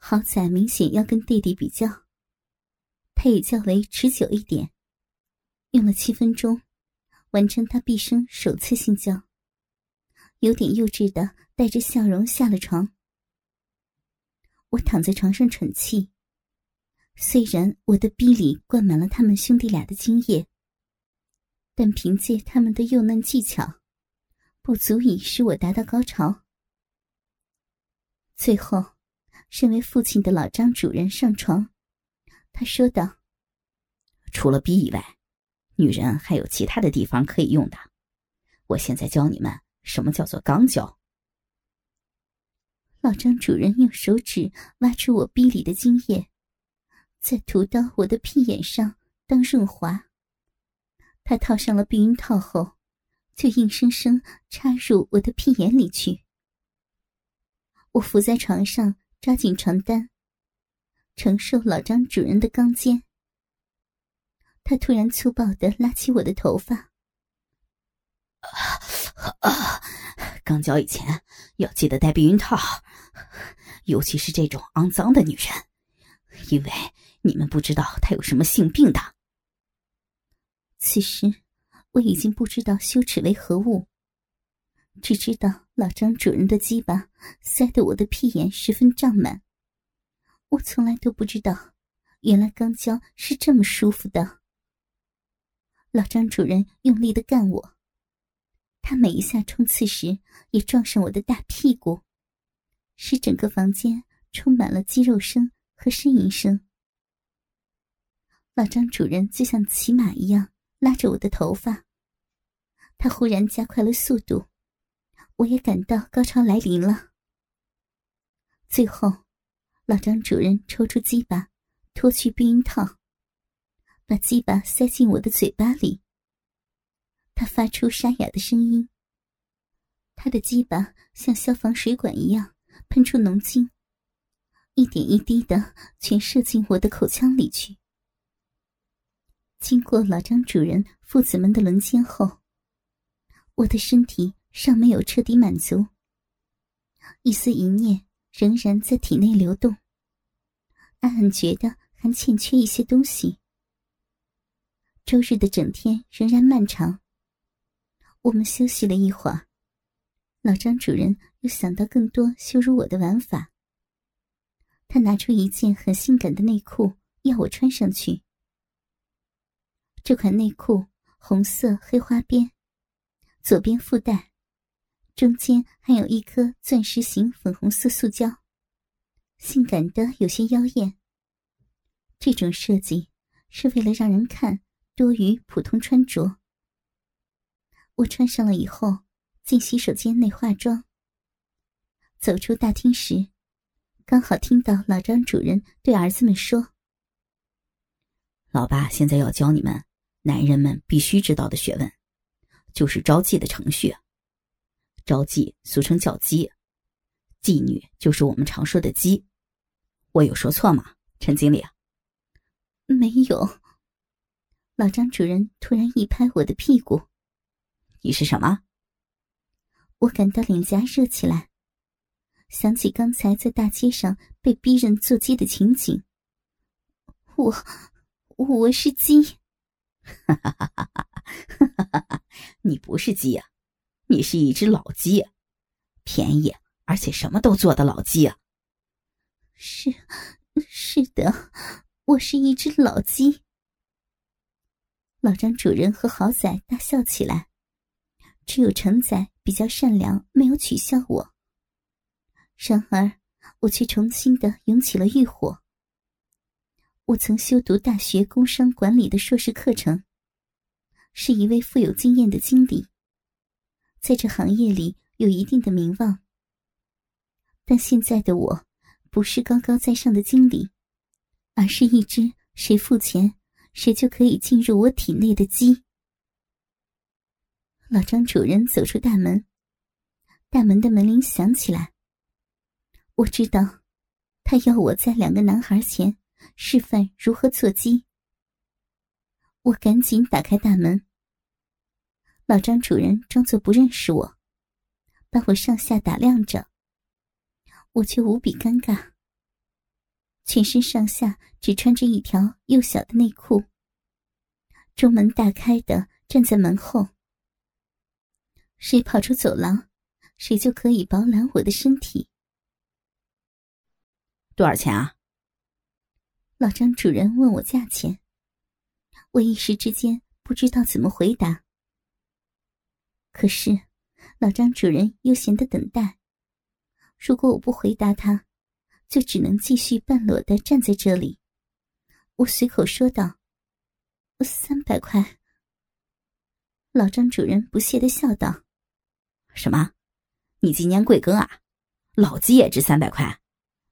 好仔明显要跟弟弟比较，他也较为持久一点，用了七分钟，完成他毕生首次性交，有点幼稚的带着笑容下了床。我躺在床上喘气，虽然我的逼里灌满了他们兄弟俩的精液，但凭借他们的幼嫩技巧，不足以使我达到高潮。最后。身为父亲的老张主人上床，他说道：“除了逼以外，女人还有其他的地方可以用的。我现在教你们什么叫做肛交。”老张主人用手指挖出我逼里的精液，再涂到我的屁眼上当润滑。他套上了避孕套后，就硬生生插入我的屁眼里去。我伏在床上。抓紧床单，承受老张主人的钢尖。他突然粗暴的拉起我的头发。啊！刚交以前要记得戴避孕套，尤其是这种肮脏的女人，因为你们不知道她有什么性病的。此时我已经不知道羞耻为何物。只知道老张主人的鸡巴塞得我的屁眼十分胀满，我从来都不知道，原来肛交是这么舒服的。老张主人用力的干我，他每一下冲刺时也撞上我的大屁股，使整个房间充满了肌肉声和呻吟声。老张主人就像骑马一样拉着我的头发，他忽然加快了速度。我也感到高潮来临了。最后，老张主人抽出鸡巴，脱去避孕套，把鸡巴塞进我的嘴巴里。他发出沙哑的声音。他的鸡巴像消防水管一样喷出浓精，一点一滴的全射进我的口腔里去。经过老张主人父子们的轮奸后，我的身体。尚没有彻底满足，一丝淫念仍然在体内流动，暗暗觉得还欠缺一些东西。周日的整天仍然漫长，我们休息了一会儿，老张主人又想到更多羞辱我的玩法。他拿出一件很性感的内裤要我穿上去，这款内裤红色黑花边，左边附带。中间还有一颗钻石形粉红色塑胶，性感的有些妖艳。这种设计是为了让人看多于普通穿着。我穿上了以后，进洗手间内化妆。走出大厅时，刚好听到老张主人对儿子们说：“老爸现在要教你们男人们必须知道的学问，就是招妓的程序。”招妓俗称叫妓，妓女就是我们常说的鸡。我有说错吗，陈经理？没有。老张主任突然一拍我的屁股：“你是什么？”我感到脸颊热起来，想起刚才在大街上被逼人做鸡的情景。我，我是鸡。哈哈哈哈哈哈！你不是鸡呀。你是一只老鸡，便宜而且什么都做的老鸡啊！是，是的，我是一只老鸡。老张主人和豪仔大笑起来，只有程仔比较善良，没有取笑我。然而，我却重新的涌起了欲火。我曾修读大学工商管理的硕士课程，是一位富有经验的经理。在这行业里有一定的名望，但现在的我不是高高在上的经理，而是一只谁付钱谁就可以进入我体内的鸡。老张主人走出大门，大门的门铃响起来。我知道，他要我在两个男孩前示范如何做鸡。我赶紧打开大门。老张主人装作不认识我，把我上下打量着，我却无比尴尬。全身上下只穿着一条幼小的内裤，中门大开的站在门后。谁跑出走廊，谁就可以饱览我的身体。多少钱啊？老张主人问我价钱，我一时之间不知道怎么回答。可是，老张主人悠闲的等待。如果我不回答他，就只能继续半裸的站在这里。我随口说道：“三百块。”老张主人不屑的笑道：“什么？你今年贵庚啊？老鸡也值三百块，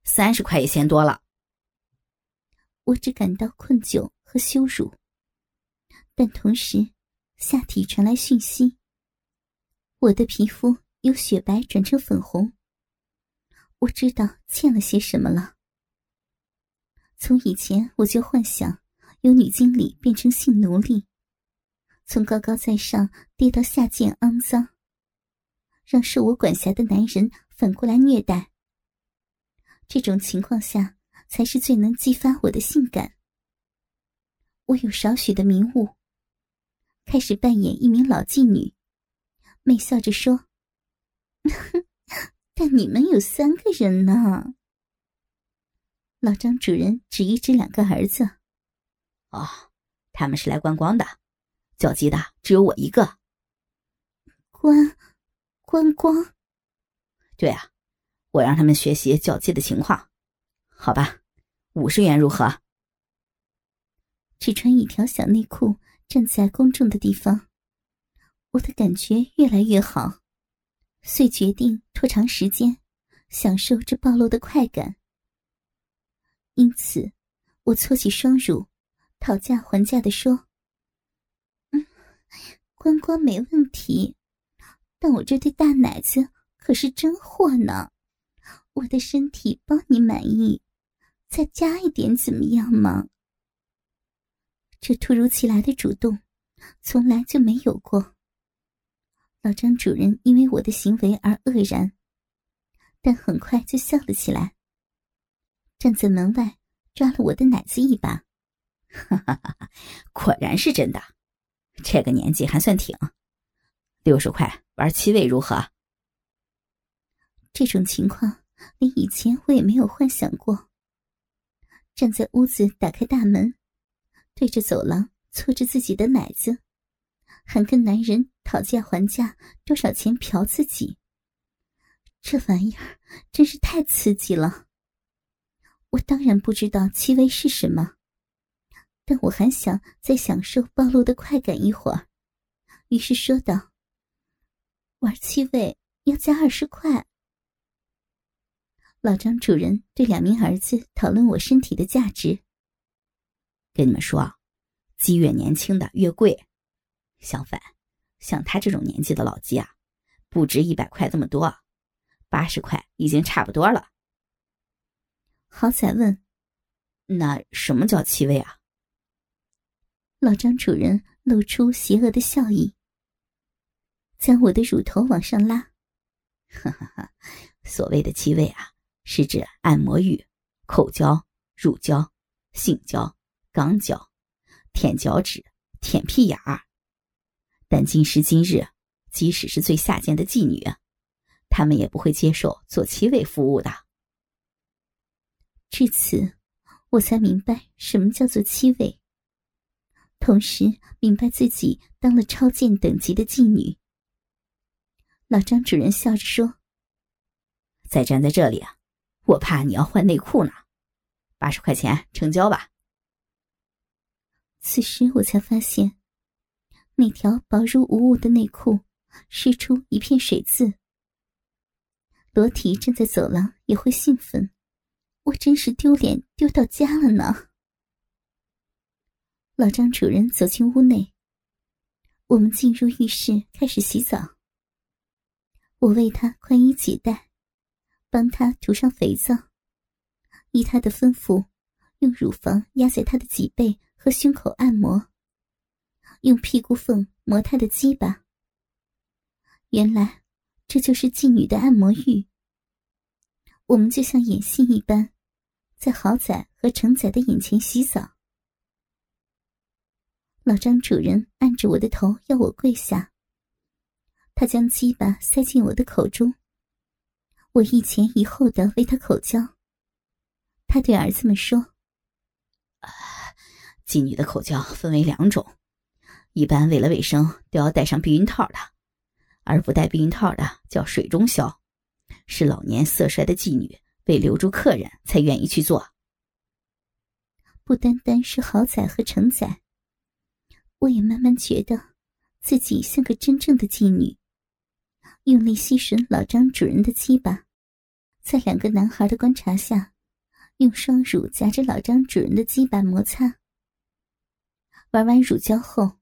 三十块也嫌多了。”我只感到困窘和羞辱，但同时，下体传来讯息：我的皮肤由雪白转成粉红。我知道欠了些什么了。从以前我就幻想由女经理变成性奴隶，从高高在上跌到下贱肮脏，让受我管辖的男人反过来虐待。这种情况下。才是最能激发我的性感。我有少许的迷雾，开始扮演一名老妓女，媚笑着说：“ 但你们有三个人呢。”老张主人指一指两个儿子：“哦，他们是来观光的，叫鸡的只有我一个。”观，观光？对啊，我让他们学习叫鸡的情况。好吧，五十元如何？只穿一条小内裤站在公众的地方，我的感觉越来越好，遂决定拖长时间，享受这暴露的快感。因此，我搓起双乳，讨价还价的说：“嗯，观光没问题，但我这对大奶子可是真货呢，我的身体包你满意。”再加一点怎么样嘛？这突如其来的主动，从来就没有过。老张主人因为我的行为而愕然，但很快就笑了起来。站在门外抓了我的奶子一把，哈哈哈哈！果然是真的，这个年纪还算挺。六十块玩七位如何？这种情况连以前我也没有幻想过。站在屋子，打开大门，对着走廊搓着自己的奶子，还跟男人讨价还价多少钱嫖自己。这玩意儿真是太刺激了。我当然不知道七味是什么，但我还想再享受暴露的快感一会儿，于是说道：“玩七味要加二十块。”老张主人对两名儿子讨论我身体的价值。跟你们说，鸡越年轻的越贵，相反，像他这种年纪的老鸡啊，不值一百块这么多，八十块已经差不多了。好仔问：“那什么叫七位啊？”老张主人露出邪恶的笑意，将我的乳头往上拉。哈哈哈，所谓的七位啊。是指按摩浴、口交、乳交、性交、肛交、舔脚趾、舔屁眼儿。但今时今日，即使是最下贱的妓女，他们也不会接受做七位服务的。至此，我才明白什么叫做七位，同时明白自己当了超贱等级的妓女。老张主任笑着说：“再站在这里啊！”我怕你要换内裤呢，八十块钱成交吧。此时我才发现，那条薄如无物的内裤湿出一片水渍。裸体站在走廊也会兴奋，我真是丢脸丢到家了呢。老张主人走进屋内，我们进入浴室开始洗澡。我为他宽衣解带。帮他涂上肥皂，依他的吩咐，用乳房压在他的脊背和胸口按摩，用屁股缝磨他的鸡巴。原来这就是妓女的按摩浴。我们就像演戏一般，在豪仔和成仔的眼前洗澡。老张主人按着我的头要我跪下，他将鸡巴塞进我的口中，我一前一后的为他口交。他对儿子们说：“妓女的口交分为两种，一般为了卫生都要戴上避孕套的，而不戴避孕套的叫水中消，是老年色衰的妓女为留住客人才愿意去做。不单单是豪仔和程仔。”我也慢慢觉得，自己像个真正的妓女。用力吸吮老张主人的鸡巴，在两个男孩的观察下，用双乳夹着老张主人的鸡巴摩擦。玩完乳胶后，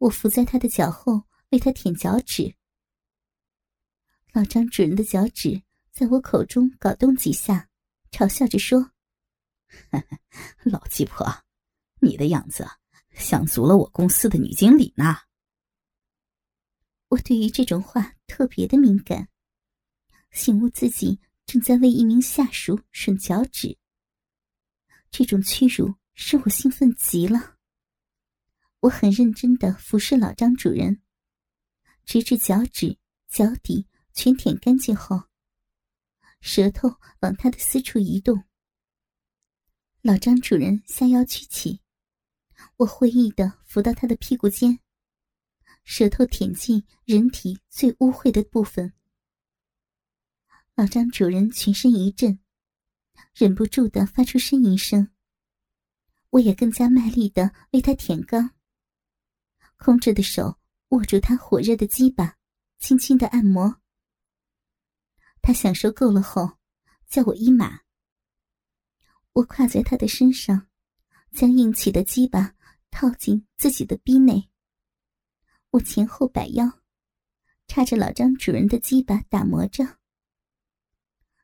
我伏在他的脚后为他舔脚趾。老张主人的脚趾在我口中搞动几下，嘲笑着说：“ 老鸡婆，你的样子。”像足了我公司的女经理呢。我对于这种话特别的敏感，醒悟自己正在为一名下属吮脚趾。这种屈辱使我兴奋极了。我很认真的服侍老张主人，直至脚趾、脚底全舔干净后，舌头往他的私处移动。老张主人下腰屈起。我会意的扶到他的屁股间，舌头舔进人体最污秽的部分。老张主人全身一震，忍不住的发出呻吟声。我也更加卖力的为他舔肛，空着的手握住他火热的鸡巴，轻轻的按摩。他享受够了后，叫我一马。我跨在他的身上，将硬起的鸡巴。套进自己的逼内，我前后摆腰，插着老张主人的鸡巴打磨着。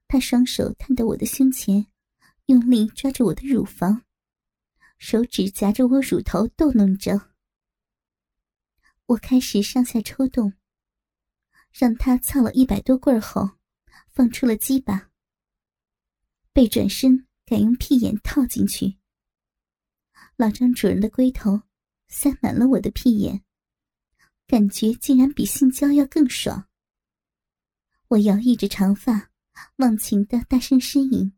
他双手探到我的胸前，用力抓着我的乳房，手指夹着我乳头逗弄着。我开始上下抽动，让他操了一百多棍后，放出了鸡巴，背转身改用屁眼套进去。老张主人的龟头塞满了我的屁眼，感觉竟然比性交要更爽。我摇曳着长发，忘情的大声呻吟，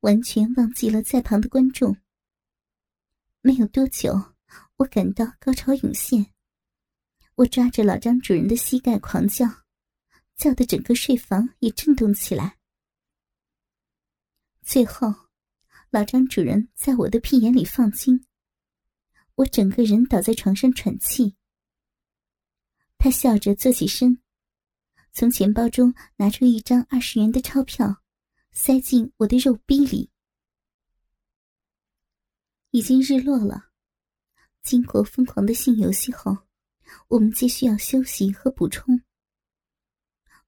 完全忘记了在旁的观众。没有多久，我感到高潮涌现，我抓着老张主人的膝盖狂叫，叫得整个睡房也震动起来。最后。老张主人在我的屁眼里放精，我整个人倒在床上喘气。他笑着坐起身，从钱包中拿出一张二十元的钞票，塞进我的肉逼里。已经日落了，经过疯狂的性游戏后，我们皆需要休息和补充。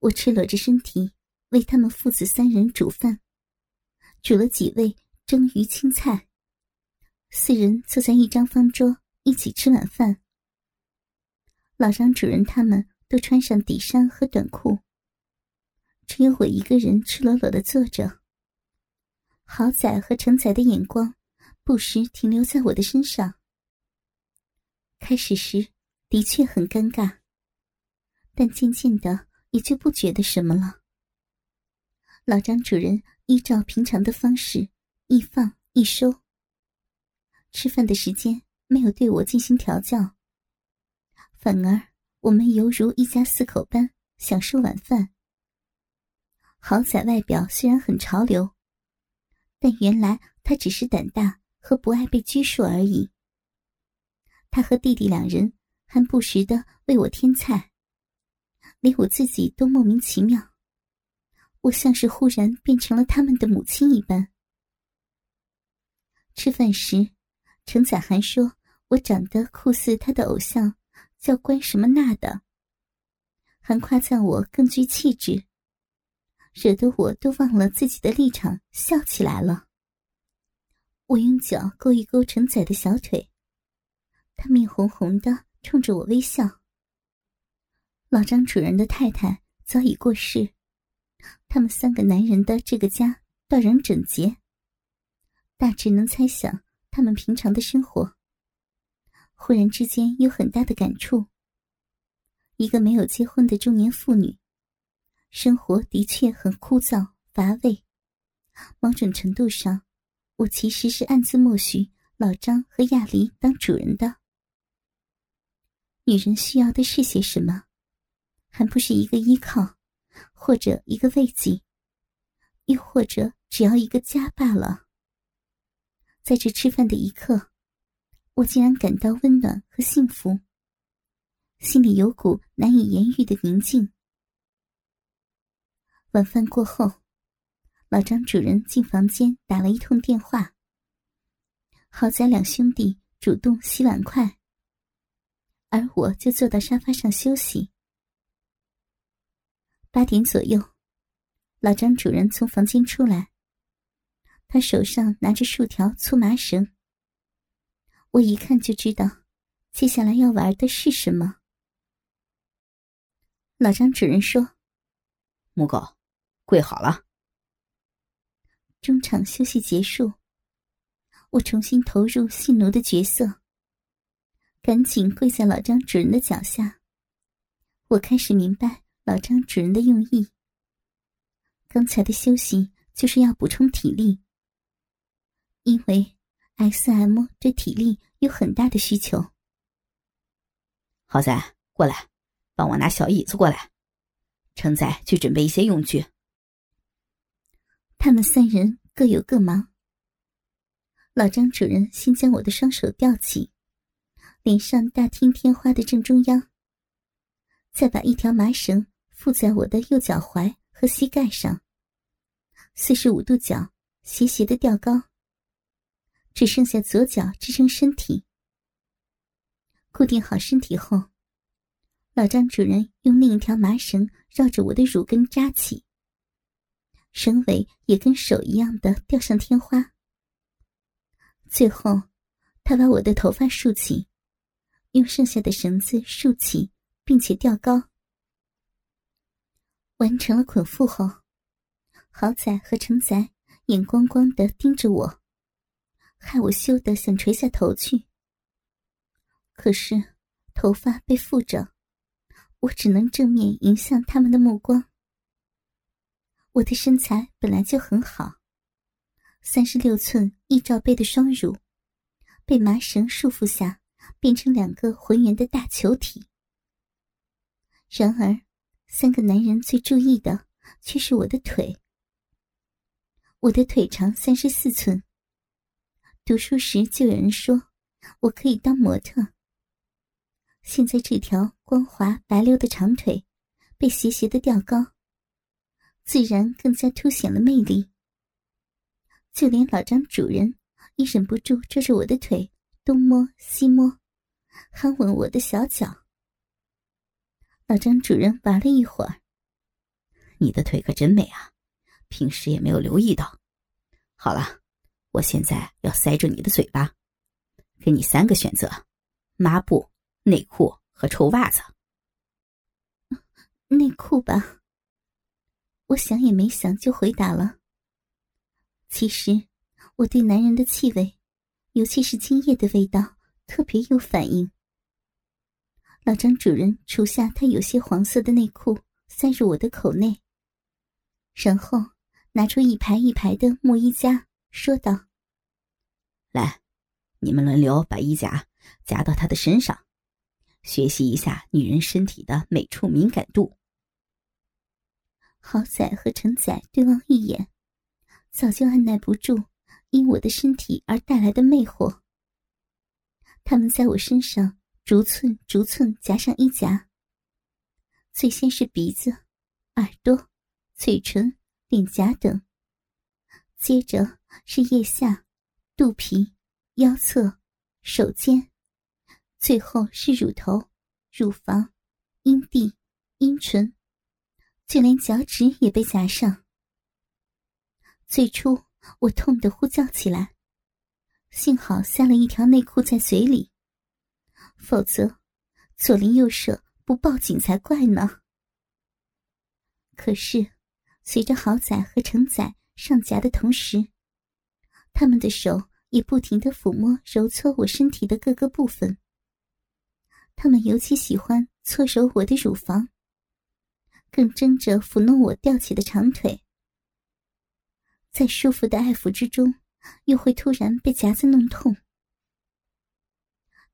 我赤裸着身体为他们父子三人煮饭，煮了几味。蒸鱼青菜，四人坐在一张方桌一起吃晚饭。老张主人他们都穿上底衫和短裤，只有我一个人赤裸裸的坐着。豪仔和成仔的眼光不时停留在我的身上。开始时的确很尴尬，但渐渐的也就不觉得什么了。老张主人依照平常的方式。一放一收。吃饭的时间没有对我进行调教，反而我们犹如一家四口般享受晚饭。豪仔外表虽然很潮流，但原来他只是胆大和不爱被拘束而已。他和弟弟两人还不时的为我添菜，连我自己都莫名其妙，我像是忽然变成了他们的母亲一般。吃饭时，程仔还说我长得酷似他的偶像，叫关什么娜的，还夸赞我更具气质，惹得我都忘了自己的立场，笑起来了。我用脚勾一勾程仔的小腿，他面红红的冲着我微笑。老张主人的太太早已过世，他们三个男人的这个家断然整洁。大致能猜想他们平常的生活。忽然之间有很大的感触。一个没有结婚的中年妇女，生活的确很枯燥乏味。某种程度上，我其实是暗自默许老张和亚黎当主人的。女人需要的是些什么？还不是一个依靠，或者一个慰藉，又或者只要一个家罢了。在这吃饭的一刻，我竟然感到温暖和幸福。心里有股难以言喻的宁静。晚饭过后，老张主人进房间打了一通电话。好在两兄弟主动洗碗筷，而我就坐到沙发上休息。八点左右，老张主人从房间出来，他手上拿着数条粗麻绳。我一看就知道，接下来要玩的是什么。老张主人说：“母狗，跪好了。”中场休息结束，我重新投入戏奴的角色，赶紧跪在老张主人的脚下。我开始明白老张主人的用意。刚才的休息就是要补充体力，因为 S.M 对体力有很大的需求。好仔，过来。帮我拿小椅子过来，承载去准备一些用具。他们三人各有各忙。老张主人先将我的双手吊起，连上大厅天花的正中央，再把一条麻绳附在我的右脚踝和膝盖上，四十五度角斜斜的吊高，只剩下左脚支撑身体。固定好身体后。老张主人用另一条麻绳绕着我的乳根扎起，绳尾也跟手一样的吊上天花。最后，他把我的头发竖起，用剩下的绳子竖起，并且吊高。完成了捆缚后，豪仔和成仔眼光光的盯着我，害我羞得想垂下头去。可是，头发被缚着。我只能正面迎向他们的目光。我的身材本来就很好，三十六寸一罩杯的双乳，被麻绳束缚下，变成两个浑圆的大球体。然而，三个男人最注意的却是我的腿。我的腿长三十四寸。读书时就有人说，我可以当模特。现在这条光滑白溜的长腿，被斜斜的吊高，自然更加凸显了魅力。就连老张主人也忍不住捉着我的腿东摸西摸，还吻我的小脚。老张主人玩了一会儿，你的腿可真美啊，平时也没有留意到。好了，我现在要塞住你的嘴巴，给你三个选择：抹布。内裤和臭袜子。内裤吧。我想也没想就回答了。其实我对男人的气味，尤其是精液的味道，特别有反应。老张主人除下他有些黄色的内裤，塞入我的口内，然后拿出一排一排的木衣夹，说道：“来，你们轮流把衣夹夹到他的身上。”学习一下女人身体的每处敏感度。豪仔和陈仔对望一眼，早就按耐不住因我的身体而带来的魅惑。他们在我身上逐寸逐寸夹上衣夹。最先是鼻子、耳朵、嘴唇、脸颊等，接着是腋下、肚皮、腰侧、手肩。最后是乳头、乳房、阴蒂、阴唇，就连脚趾也被夹上。最初我痛得呼叫起来，幸好塞了一条内裤在嘴里，否则左邻右舍不报警才怪呢。可是，随着豪仔和程仔上夹的同时，他们的手也不停的抚摸、揉搓我身体的各个部分。他们尤其喜欢搓揉我的乳房，更争着抚弄我吊起的长腿。在舒服的爱抚之中，又会突然被夹子弄痛。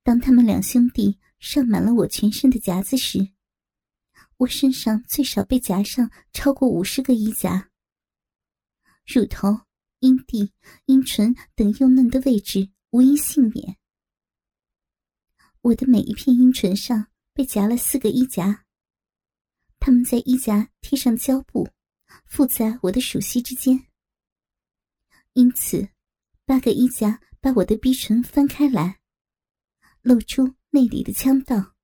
当他们两兄弟上满了我全身的夹子时，我身上最少被夹上超过五十个衣夹，乳头、阴蒂、阴唇等幼嫩的位置无一幸免。我的每一片阴唇上被夹了四个衣夹，他们在衣夹贴上胶布，附在我的属膝之间。因此，八个衣夹把我的逼唇翻开来，露出内里的腔道。